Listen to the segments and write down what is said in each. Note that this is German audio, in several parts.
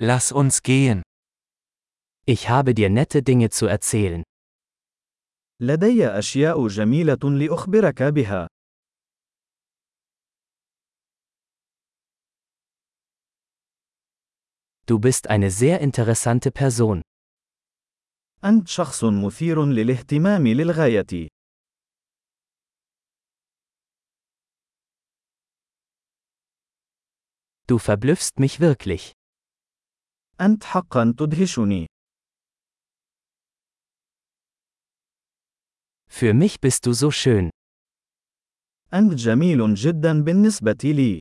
Lass uns gehen. Ich habe dir nette Dinge zu erzählen. لدي أشياء جميلة لأخبرك بها. Du bist eine sehr interessante Person. أنت شخص مثير للاهتمام للغاية. Du verblüffst mich wirklich. أنت حقا تدهشني. Für mich bist du so schön. أنت جميل جدا بالنسبة لي.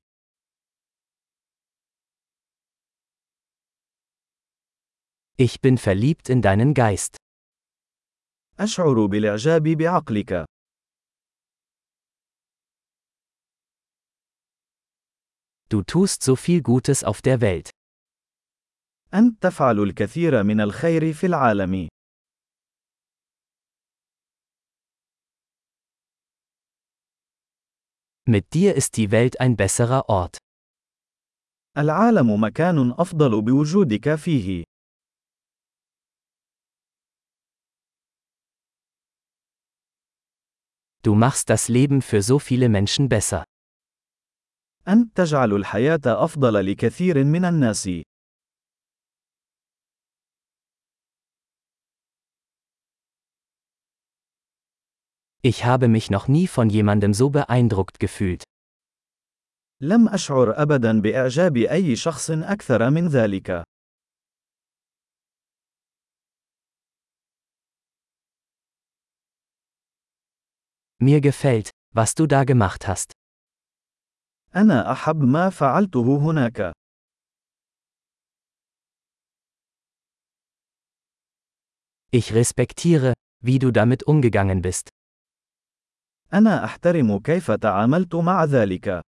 Ich bin verliebt in deinen Geist. أشعر بالإعجاب بعقلك. Du tust so viel Gutes auf der Welt. أنت تفعل الكثير من الخير في العالم. Mit dir ist die Welt ein besserer Ort. العالم مكان أفضل بوجودك فيه. Du machst das Leben für so viele Menschen besser. أنت تجعل الحياة أفضل لكثير من الناس. Ich habe mich noch nie von jemandem so beeindruckt gefühlt. لم أشعر أبدا بإعجاب أي شخص أكثر من ذلك. Mir gefällt, was du da gemacht hast. أنا أحب ما فعلته هناك. Ich respektiere, wie du damit umgegangen bist. أنا أحترم كيف تعاملت مع ذلك.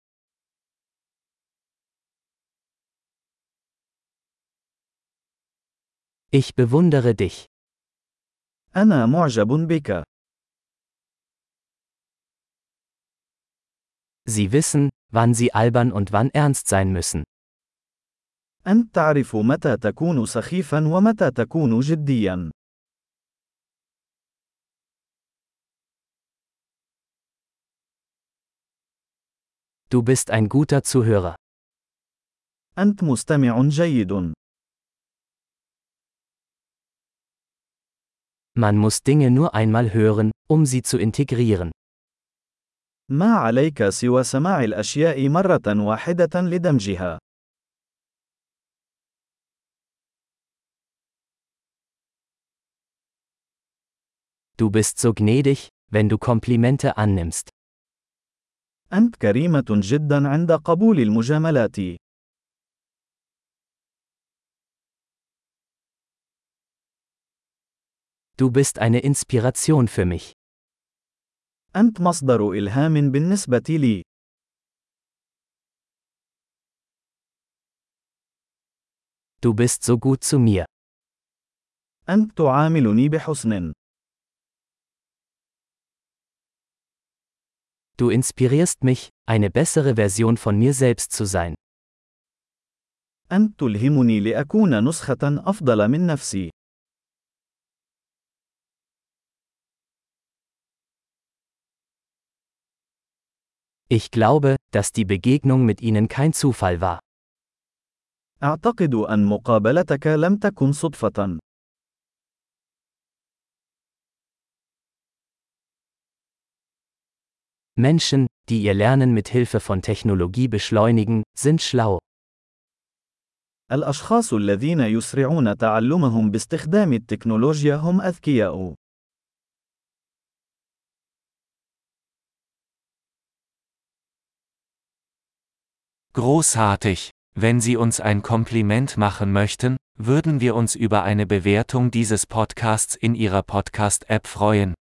Ich bewundere dich. أنا معجب بك. Sie wissen, wann sie albern und wann ernst sein müssen. أنت تعرف متى تكون سخيفا ومتى تكون جديا. Du bist ein guter Zuhörer. أنت مستمع جيد. Man muss Dinge nur einmal hören, um sie zu integrieren. ما عليك سوى سماع الأشياء مرة واحدة لدمجها. Du bist so gnädig, wenn du Komplimente annimmst. أنت كريمة جدا عند قبول المجاملات. Du bist eine Inspiration für mich. أنت مصدر إلهام بالنسبة لي. Du bist so gut zu mir. أنت تعاملني بحسن. Du inspirierst mich, eine bessere Version von mir selbst zu sein. أنت تلهمني لأكون نسخة أفضل من نفسي. Ich glaube, dass die Begegnung mit ihnen kein Zufall war. أعتقد أن مقابلتك لم تكن صدفة. Menschen, die ihr Lernen mit Hilfe von Technologie beschleunigen, sind schlau. الأشخاص الذين يسرعون تعلمهم باستخدام التكنولوجيا هم أذكياء. Großartig! Wenn Sie uns ein Kompliment machen möchten, würden wir uns über eine Bewertung dieses Podcasts in Ihrer Podcast-App freuen.